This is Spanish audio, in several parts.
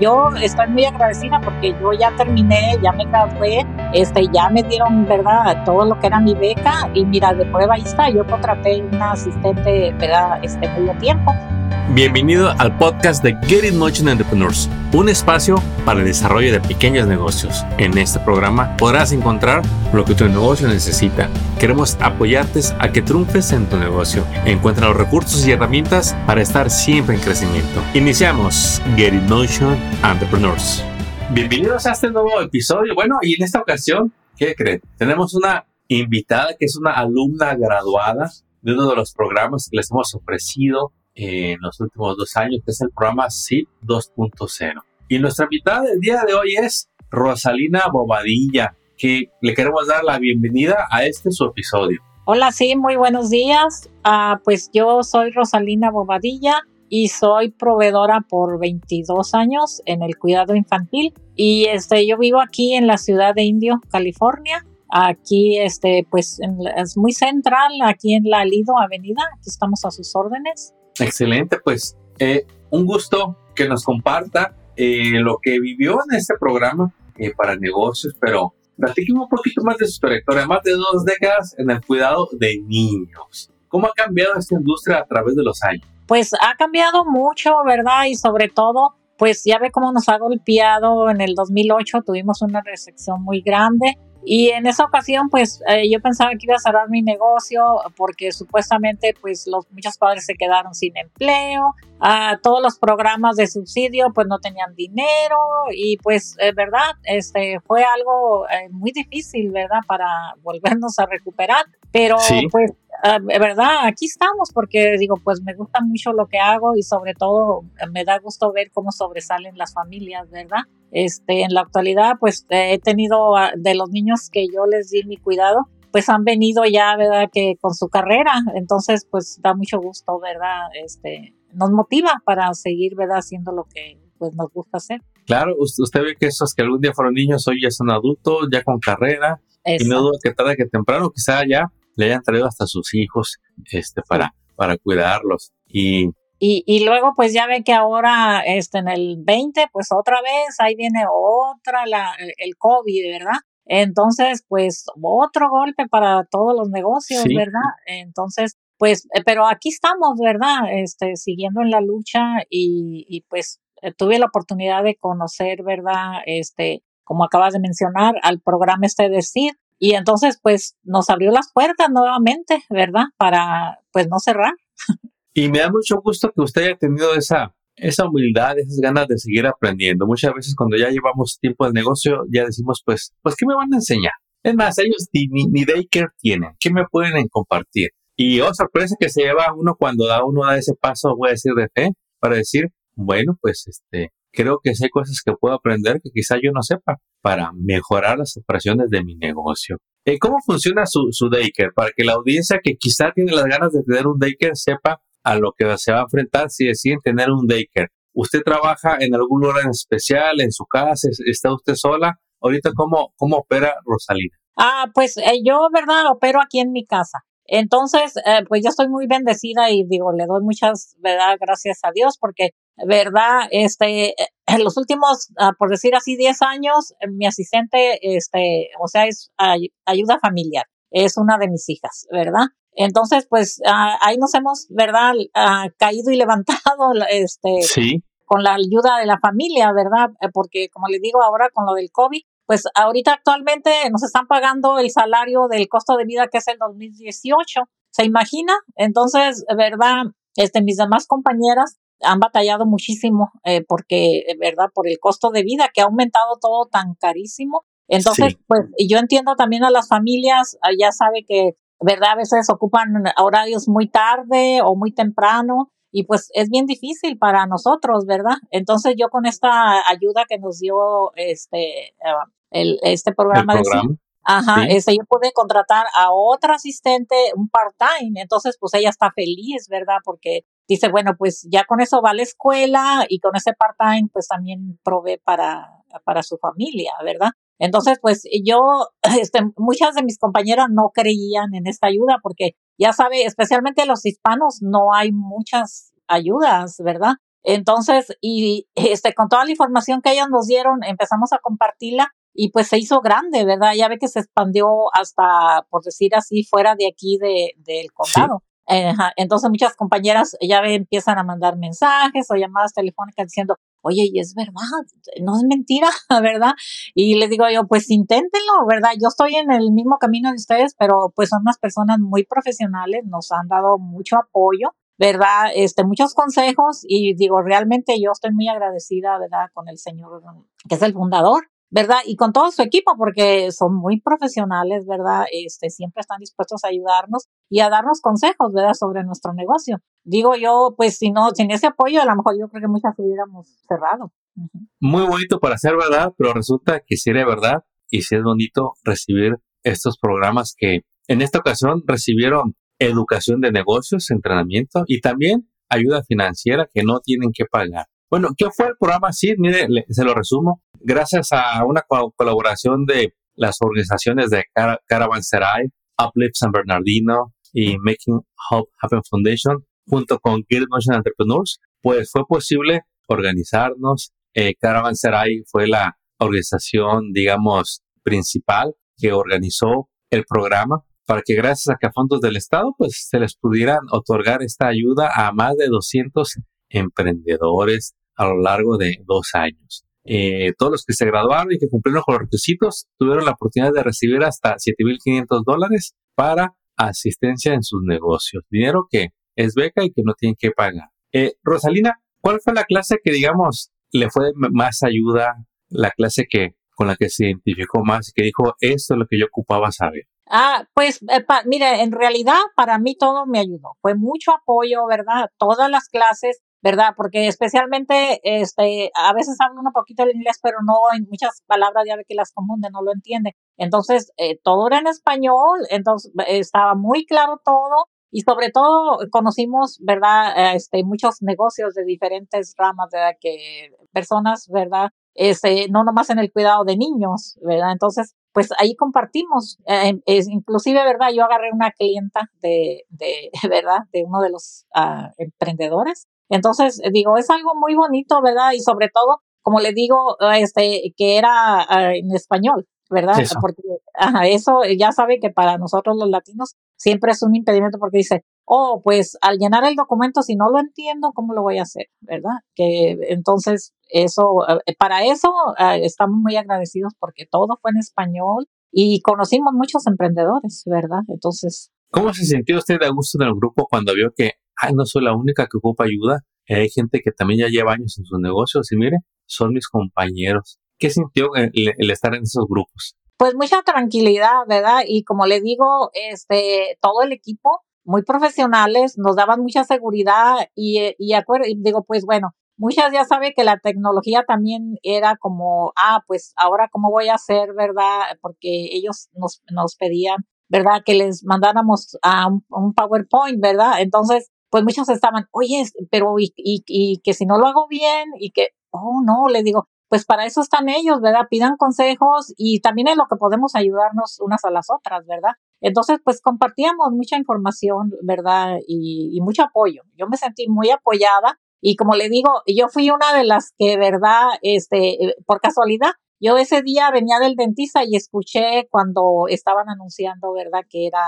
yo estoy muy agradecida porque yo ya terminé, ya me gradué, este, ya me dieron, ¿verdad?, todo lo que era mi beca y mira, de prueba ahí está, yo contraté una asistente, ¿verdad?, este medio tiempo Bienvenido al podcast de Get It Motion Entrepreneurs, un espacio para el desarrollo de pequeños negocios. En este programa podrás encontrar lo que tu negocio necesita. Queremos apoyarte a que triunfes en tu negocio. Encuentra los recursos y herramientas para estar siempre en crecimiento. Iniciamos Get It Motion Entrepreneurs. Bienvenidos a este nuevo episodio. Bueno, y en esta ocasión, ¿qué creen? Tenemos una invitada que es una alumna graduada de uno de los programas que les hemos ofrecido en los últimos dos años, que es el programa SIP 2.0. Y nuestra invitada del día de hoy es Rosalina Bobadilla, que le queremos dar la bienvenida a este su episodio. Hola, sí, muy buenos días. Ah, pues yo soy Rosalina Bobadilla y soy proveedora por 22 años en el cuidado infantil y este yo vivo aquí en la ciudad de Indio, California. Aquí este pues es muy central aquí en la Lido Avenida, aquí estamos a sus órdenes. Excelente, pues eh, un gusto que nos comparta eh, lo que vivió en este programa eh, para negocios, pero platíqueme un poquito más de su trayectoria, más de dos décadas en el cuidado de niños. ¿Cómo ha cambiado esta industria a través de los años? Pues ha cambiado mucho, ¿verdad? Y sobre todo, pues ya ve cómo nos ha golpeado en el 2008, tuvimos una recesión muy grande. Y en esa ocasión, pues eh, yo pensaba que iba a cerrar mi negocio porque supuestamente, pues los muchos padres se quedaron sin empleo, ah, todos los programas de subsidio, pues no tenían dinero. Y pues, eh, verdad, este fue algo eh, muy difícil, verdad, para volvernos a recuperar. Pero pues Ah, verdad, aquí estamos porque digo, pues me gusta mucho lo que hago y sobre todo eh, me da gusto ver cómo sobresalen las familias, ¿verdad? Este, en la actualidad, pues he tenido de los niños que yo les di mi cuidado, pues han venido ya, ¿verdad? Que con su carrera, entonces pues da mucho gusto, ¿verdad? Este, nos motiva para seguir, ¿verdad? Haciendo lo que pues nos gusta hacer. Claro, usted ve que esos que algún día fueron niños hoy ya son adultos, ya con carrera, y no duda que tarde que temprano, quizá ya le hayan traído hasta sus hijos este, para, para cuidarlos. Y, y, luego, pues ya ve que ahora este, en el 20, pues otra vez, ahí viene otra, la, el COVID, ¿verdad? Entonces, pues otro golpe para todos los negocios, ¿verdad? Entonces, pues, eh, pero aquí estamos, ¿verdad? Este, siguiendo en la lucha y, y pues eh, tuve la oportunidad de conocer, ¿verdad? Este, como acabas de mencionar, al programa este de CID, y entonces, pues, nos abrió las puertas nuevamente, ¿verdad? Para, pues, no cerrar. Y me da mucho gusto que usted haya tenido esa, esa humildad, esas ganas de seguir aprendiendo. Muchas veces cuando ya llevamos tiempo de negocio, ya decimos, pues, pues, ¿qué me van a enseñar? Es más, ellos ni, ni, daycare tienen. ¿Qué me pueden compartir? Y oh, sorpresa que se lleva uno cuando da uno da ese paso, voy a decir, de fe, para decir, bueno, pues, este, creo que hay cosas que puedo aprender que quizá yo no sepa para mejorar las operaciones de mi negocio. Eh, ¿Cómo funciona su, su daycare? Para que la audiencia que quizá tiene las ganas de tener un daycare sepa a lo que se va a enfrentar si deciden tener un daycare. ¿Usted trabaja en algún lugar en especial, en su casa? ¿Está usted sola? Ahorita, ¿cómo, cómo opera Rosalina? Ah, pues eh, yo, ¿verdad? Opero aquí en mi casa. Entonces, eh, pues yo estoy muy bendecida y digo, le doy muchas, ¿verdad? Gracias a Dios porque ¿verdad? Este, en los últimos, ah, por decir así, 10 años, mi asistente, este, o sea, es ayuda familiar, es una de mis hijas, ¿verdad? Entonces, pues ah, ahí nos hemos, ¿verdad? Ah, caído y levantado, este, sí. con la ayuda de la familia, ¿verdad? Eh, porque, como les digo ahora, con lo del COVID, pues ahorita actualmente nos están pagando el salario del costo de vida que es el 2018. ¿Se imagina? Entonces, ¿verdad? Este, mis demás compañeras han batallado muchísimo eh, porque, eh, ¿verdad? Por el costo de vida que ha aumentado todo tan carísimo. Entonces, pues yo entiendo también a las familias, ah, ya sabe que, ¿verdad? A veces ocupan horarios muy tarde o muy temprano y pues es bien difícil para nosotros, ¿verdad? Entonces yo con esta ayuda que nos dio este, ah, el, este programa, de Ajá, este, yo pude contratar a otra asistente, un part-time, entonces pues ella está feliz, ¿verdad? Porque dice, bueno, pues ya con eso va a la escuela y con ese part-time pues también provee para, para su familia, ¿verdad? Entonces, pues yo, este, muchas de mis compañeras no creían en esta ayuda porque ya sabe, especialmente los hispanos, no hay muchas ayudas, ¿verdad? Entonces, y este, con toda la información que ellos nos dieron, empezamos a compartirla y pues se hizo grande, ¿verdad? Ya ve que se expandió hasta, por decir así, fuera de aquí de, del condado. Entonces muchas compañeras ya ve, empiezan a mandar mensajes o llamadas telefónicas diciendo, oye, y es verdad, no es mentira, ¿verdad? Y les digo yo, pues inténtenlo, ¿verdad? Yo estoy en el mismo camino de ustedes, pero pues son unas personas muy profesionales, nos han dado mucho apoyo ¿verdad? Este, muchos consejos y digo, realmente yo estoy muy agradecida, ¿verdad? Con el señor que es el fundador, ¿verdad? Y con todo su equipo, porque son muy profesionales, ¿verdad? Este, siempre están dispuestos a ayudarnos y a darnos consejos, ¿verdad? Sobre nuestro negocio. Digo yo, pues si no, sin ese apoyo, a lo mejor yo creo que muchas hubiéramos cerrado. Muy bonito para ser verdad, pero resulta que si era verdad y si es bonito recibir estos programas que en esta ocasión recibieron educación de negocios, entrenamiento y también ayuda financiera que no tienen que pagar. Bueno, ¿qué fue el programa Sí, Mire, se lo resumo. Gracias a una colaboración de las organizaciones de Car Caravanserai, Uplift San Bernardino y Making Hope Happen Foundation, junto con Guild Motion Entrepreneurs, pues fue posible organizarnos. Eh, Caravanserai fue la organización, digamos, principal que organizó el programa para que gracias a que a fondos del Estado pues se les pudieran otorgar esta ayuda a más de 200 emprendedores a lo largo de dos años. Eh, todos los que se graduaron y que cumplieron con los requisitos tuvieron la oportunidad de recibir hasta 7.500 dólares para asistencia en sus negocios. Dinero que es beca y que no tienen que pagar. Eh, Rosalina, ¿cuál fue la clase que, digamos, le fue más ayuda, la clase que con la que se identificó más y que dijo, esto es lo que yo ocupaba saber? Ah, pues eh, mire, en realidad para mí todo me ayudó. Fue mucho apoyo, ¿verdad? Todas las clases, ¿verdad? Porque especialmente, este, a veces hablo un poquito el inglés, pero no en muchas palabras ya ve que las confunde, no lo entiende. Entonces, eh, todo era en español, entonces estaba muy claro todo y sobre todo conocimos, ¿verdad? Este, muchos negocios de diferentes ramas, ¿verdad? Que personas, ¿verdad? Este, no nomás en el cuidado de niños, ¿verdad? Entonces, pues ahí compartimos. Eh, es, inclusive, ¿verdad? Yo agarré una clienta de, de ¿verdad? De uno de los uh, emprendedores. Entonces, digo, es algo muy bonito, ¿verdad? Y sobre todo, como le digo, este, que era uh, en español, ¿verdad? Porque ajá, eso ya sabe que para nosotros los latinos siempre es un impedimento porque dice, oh, pues al llenar el documento, si no lo entiendo, ¿cómo lo voy a hacer? ¿Verdad? Que entonces, eso, eh, para eso eh, estamos muy agradecidos porque todo fue en español y conocimos muchos emprendedores, ¿verdad? Entonces. ¿Cómo se sintió usted a gusto en el grupo cuando vio que, ay, no soy la única que ocupa ayuda? Hay gente que también ya lleva años en sus negocios y mire, son mis compañeros. ¿Qué sintió el, el estar en esos grupos? Pues mucha tranquilidad, ¿verdad? Y como le digo, este, todo el equipo muy profesionales, nos daban mucha seguridad y, eh, y, y digo, pues bueno, muchas ya saben que la tecnología también era como, ah, pues ahora cómo voy a hacer, ¿verdad? Porque ellos nos, nos pedían, ¿verdad? Que les mandáramos a un, PowerPoint, ¿verdad? Entonces, pues muchos estaban, oye, pero y, y, y que si no lo hago bien y que, oh, no, le digo, pues para eso están ellos, ¿verdad? Pidan consejos y también es lo que podemos ayudarnos unas a las otras, ¿verdad? Entonces, pues compartíamos mucha información, ¿verdad? Y, y, mucho apoyo. Yo me sentí muy apoyada y como le digo, yo fui una de las que, ¿verdad? Este, eh, por casualidad, yo ese día venía del dentista y escuché cuando estaban anunciando, ¿verdad? Que era,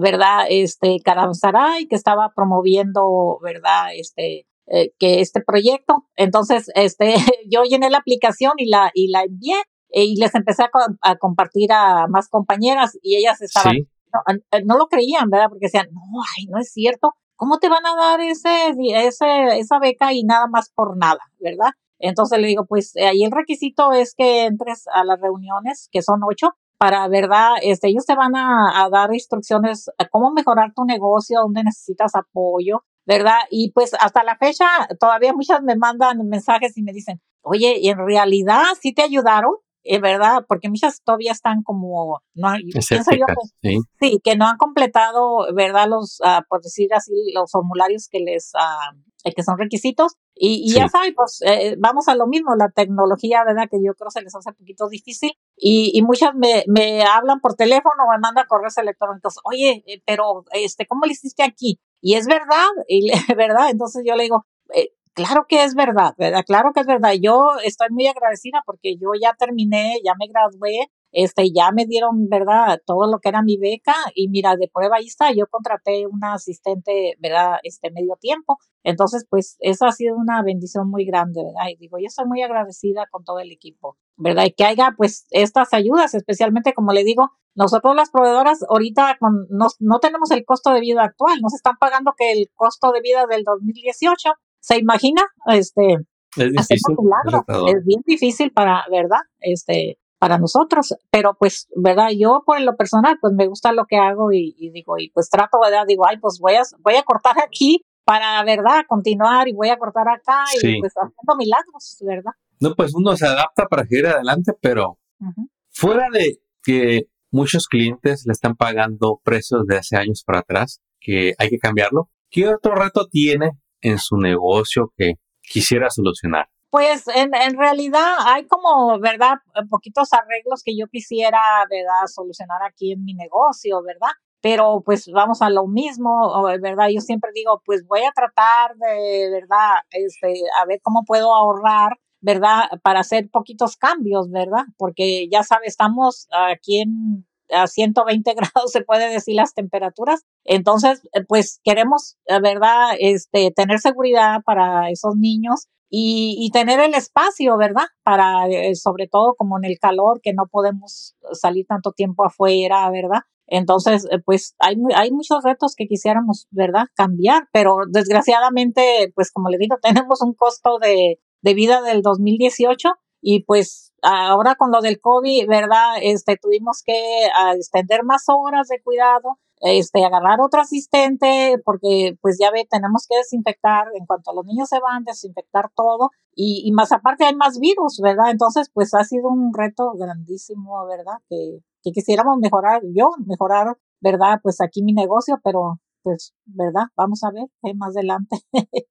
¿verdad? Este, Caranzaray, que estaba promoviendo, ¿verdad? Este, eh, que este proyecto. Entonces, este, yo llené la aplicación y la, y la envié eh, y les empecé a, compartir a más compañeras y ellas estaban, eh, no, lo creían, ¿verdad? Porque decían, no, ay, no es cierto, ¿cómo te van a dar ese, ese, esa beca y nada más por nada, ¿verdad? Entonces le digo, pues ahí el requisito es que entres a las reuniones, que son ocho, para, ¿verdad? Este, ellos te van a, a dar instrucciones a cómo mejorar tu negocio, dónde necesitas apoyo, ¿verdad? Y pues hasta la fecha todavía muchas me mandan mensajes y me dicen, oye, ¿y en realidad sí te ayudaron? es verdad, porque muchas todavía están como, no, pienso yo que, ¿sí? que no han completado, ¿verdad? Los, uh, por decir así, los formularios que les, uh, que son requisitos. Y, y ya saben, pues eh, vamos a lo mismo, la tecnología, ¿verdad? Que yo creo se les hace un poquito difícil. Y, y muchas me, me hablan por teléfono o me mandan correos electrónicos. Oye, eh, pero, este, ¿cómo le hiciste aquí? Y es verdad, y, ¿verdad? Entonces yo le digo, eh, claro que es verdad, ¿verdad? Claro que es verdad. Yo estoy muy agradecida porque yo ya terminé, ya me gradué, este, ya me dieron, ¿verdad? Todo lo que era mi beca y mira, de prueba ahí está, yo contraté una asistente, ¿verdad? Este medio tiempo. Entonces, pues, eso ha sido una bendición muy grande, ¿verdad? Y digo, yo estoy muy agradecida con todo el equipo, ¿verdad? Y que haya, pues, estas ayudas, especialmente, como le digo, nosotros las proveedoras ahorita con, no, no tenemos el costo de vida actual, nos están pagando que el costo de vida del 2018 ¿Se imagina? Este, es difícil. Es bien difícil para, ¿verdad? Este, para nosotros, pero pues, ¿verdad? Yo por lo personal, pues me gusta lo que hago y, digo, y pues trato, ¿verdad? Digo, ay, pues voy a, voy a cortar aquí para, ¿verdad? Continuar y voy a cortar acá y pues haciendo milagros, ¿verdad? No, pues uno se adapta para seguir adelante, pero fuera de que muchos clientes le están pagando precios de hace años para atrás, que hay que cambiarlo, ¿qué otro reto tiene en su negocio que quisiera solucionar? Pues en, en realidad hay como, ¿verdad? Poquitos arreglos que yo quisiera, ¿verdad? Solucionar aquí en mi negocio, ¿verdad? Pero pues vamos a lo mismo, ¿verdad? Yo siempre digo, pues voy a tratar de, ¿verdad? Este, a ver cómo puedo ahorrar, ¿verdad? Para hacer poquitos cambios, ¿verdad? Porque ya sabes, estamos aquí en a 120 grados se puede decir las temperaturas. Entonces, eh, pues queremos, eh, ¿verdad? Este, tener seguridad para esos niños y, y tener el espacio, ¿verdad? Para, eh, sobre todo como en el calor, que no podemos salir tanto tiempo afuera, ¿verdad? Entonces, pues hay, hay muchos retos que quisiéramos, ¿verdad? Cambiar, pero desgraciadamente, pues como le digo, tenemos un costo de, de vida del 2018 y pues ahora con lo del COVID, ¿verdad? Este, tuvimos que ah, extender más horas de cuidado, este, agarrar otro asistente, porque pues ya ve, tenemos que desinfectar, en cuanto los niños se van, desinfectar todo, y, y más aparte hay más virus, ¿verdad? Entonces, pues ha sido un reto grandísimo, ¿verdad? Que, que quisiéramos mejorar, yo mejorar, ¿verdad? Pues aquí mi negocio, pero pues, ¿verdad? Vamos a ver eh, más adelante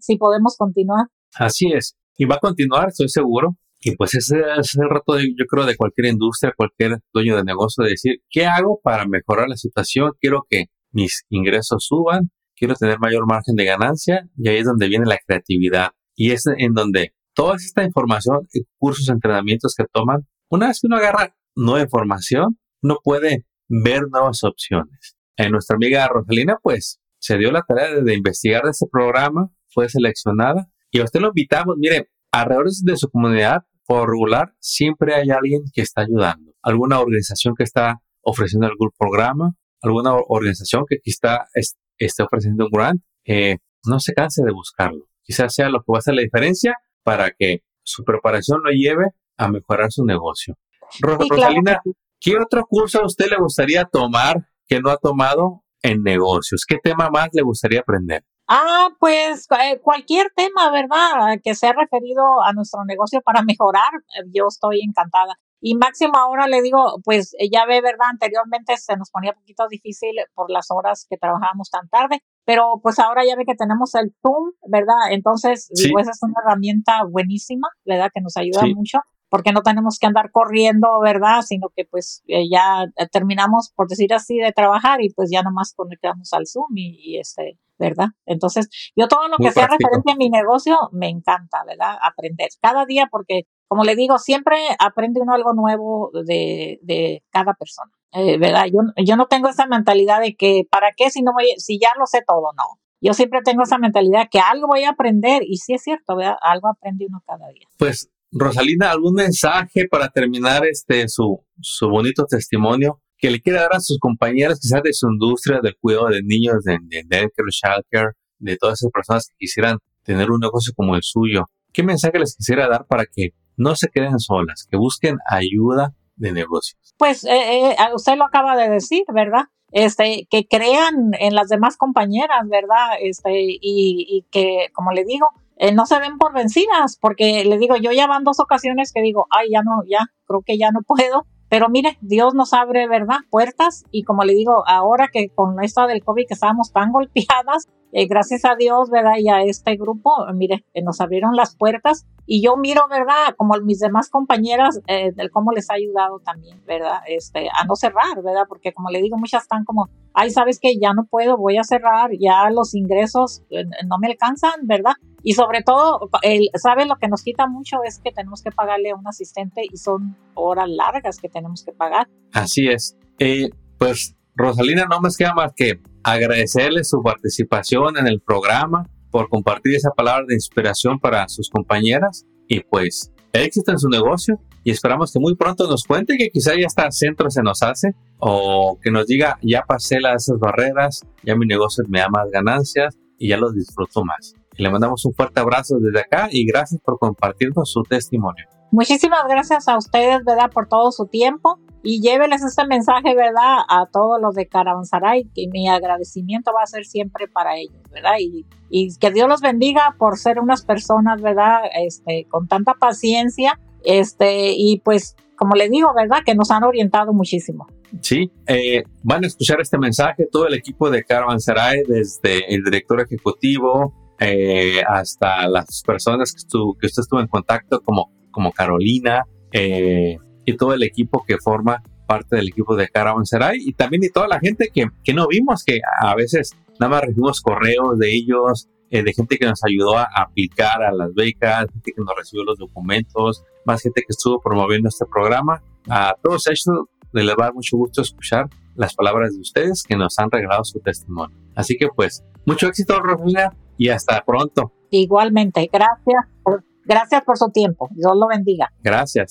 si podemos continuar. Así es. Y va a continuar, estoy seguro. Y pues ese es el reto, de, yo creo, de cualquier industria, cualquier dueño de negocio, de decir, ¿qué hago para mejorar la situación? Quiero que mis ingresos suban, quiero tener mayor margen de ganancia, y ahí es donde viene la creatividad. Y es en donde toda esta información, cursos, entrenamientos que toman, una vez que uno agarra nueva información, uno puede ver nuevas opciones. En nuestra amiga Rosalina, pues, se dio la tarea de, de investigar de este programa, fue seleccionada, y a usted lo invitamos, mire, alrededor de su comunidad por regular, siempre hay alguien que está ayudando. Alguna organización que está ofreciendo algún programa, alguna organización que está, esté ofreciendo un grant. Eh, no se canse de buscarlo. Quizás sea lo que va a hacer la diferencia para que su preparación lo lleve a mejorar su negocio. Rosalina, ¿qué otro curso a usted le gustaría tomar que no ha tomado en negocios? ¿Qué tema más le gustaría aprender? Ah, pues eh, cualquier tema, ¿verdad? Que sea referido a nuestro negocio para mejorar, eh, yo estoy encantada. Y máximo ahora le digo, pues eh, ya ve, ¿verdad? Anteriormente se nos ponía un poquito difícil por las horas que trabajábamos tan tarde, pero pues ahora ya ve que tenemos el Zoom, ¿verdad? Entonces, digo, esa es una herramienta buenísima, ¿verdad? Que nos ayuda mucho porque no tenemos que andar corriendo, ¿verdad? Sino que pues ya terminamos, por decir así, de trabajar y pues ya nomás conectamos al Zoom y este, ¿verdad? Entonces, yo todo lo que sea referente a mi negocio me encanta, ¿verdad? Aprender cada día porque, como le digo, siempre aprende uno algo nuevo de, de cada persona, eh, ¿verdad? Yo, yo no tengo esa mentalidad de que, ¿para qué si, no voy, si ya lo sé todo? No. Yo siempre tengo esa mentalidad que algo voy a aprender y sí es cierto, ¿verdad? Algo aprende uno cada día. Pues, Rosalina, ¿algún mensaje para terminar este su, su bonito testimonio? que le quiera dar a sus compañeros quizás de su industria del cuidado de niños, de, de daycare, childcare, de todas esas personas que quisieran tener un negocio como el suyo. ¿Qué mensaje les quisiera dar para que no se queden solas, que busquen ayuda de negocios? Pues eh, eh, usted lo acaba de decir, ¿verdad? Este, que crean en las demás compañeras, ¿verdad? Este, y, y que, como le digo, eh, no se ven por vencidas, porque le digo, yo ya van dos ocasiones que digo, ay, ya no, ya, creo que ya no puedo, pero mire, Dios nos abre, ¿verdad? Puertas y como le digo, ahora que con esto del COVID que estábamos tan golpeadas, eh, gracias a Dios, ¿verdad? Y a este grupo, mire, nos abrieron las puertas y yo miro, ¿verdad? Como mis demás compañeras, eh, del cómo les ha ayudado también, ¿verdad? Este, a no cerrar, ¿verdad? Porque como le digo, muchas están como, ay, sabes que ya no puedo, voy a cerrar, ya los ingresos eh, no me alcanzan, ¿verdad? Y sobre todo, el, ¿sabe? Lo que nos quita mucho es que tenemos que pagarle a un asistente y son horas largas que tenemos que pagar. Así es. Eh, pues, Rosalina, no más queda más que agradecerle su participación en el programa por compartir esa palabra de inspiración para sus compañeras y pues éxito en su negocio y esperamos que muy pronto nos cuente que quizá ya está centro se nos hace o que nos diga ya pasé las esas barreras, ya mi negocio me da más ganancias y ya los disfruto más. le mandamos un fuerte abrazo desde acá y gracias por compartirnos su testimonio. Muchísimas gracias a ustedes, ¿verdad? Por todo su tiempo y lléveles este mensaje, ¿verdad? A todos los de Caravansaray, que mi agradecimiento va a ser siempre para ellos, ¿verdad? Y, que Dios los bendiga por ser unas personas, ¿verdad? Este, con tanta paciencia, este, y pues, como les digo, ¿verdad? Que nos han orientado muchísimo. Sí, eh, van a escuchar este mensaje todo el equipo de Caravansaray, desde el director ejecutivo eh, hasta las personas que, que usted estuvo en contacto, como, como Carolina, eh, y todo el equipo que forma parte del equipo de Caravanserai y también y toda la gente que, que no vimos, que a veces nada más recibimos correos de ellos, eh, de gente que nos ayudó a aplicar a las becas, gente que nos recibió los documentos, más gente que estuvo promoviendo este programa. A todos ellos les va a dar mucho gusto escuchar las palabras de ustedes que nos han regalado su testimonio. Así que pues, mucho éxito, Rosina, y hasta pronto. Igualmente, gracias. gracias por su tiempo. Dios lo bendiga. Gracias.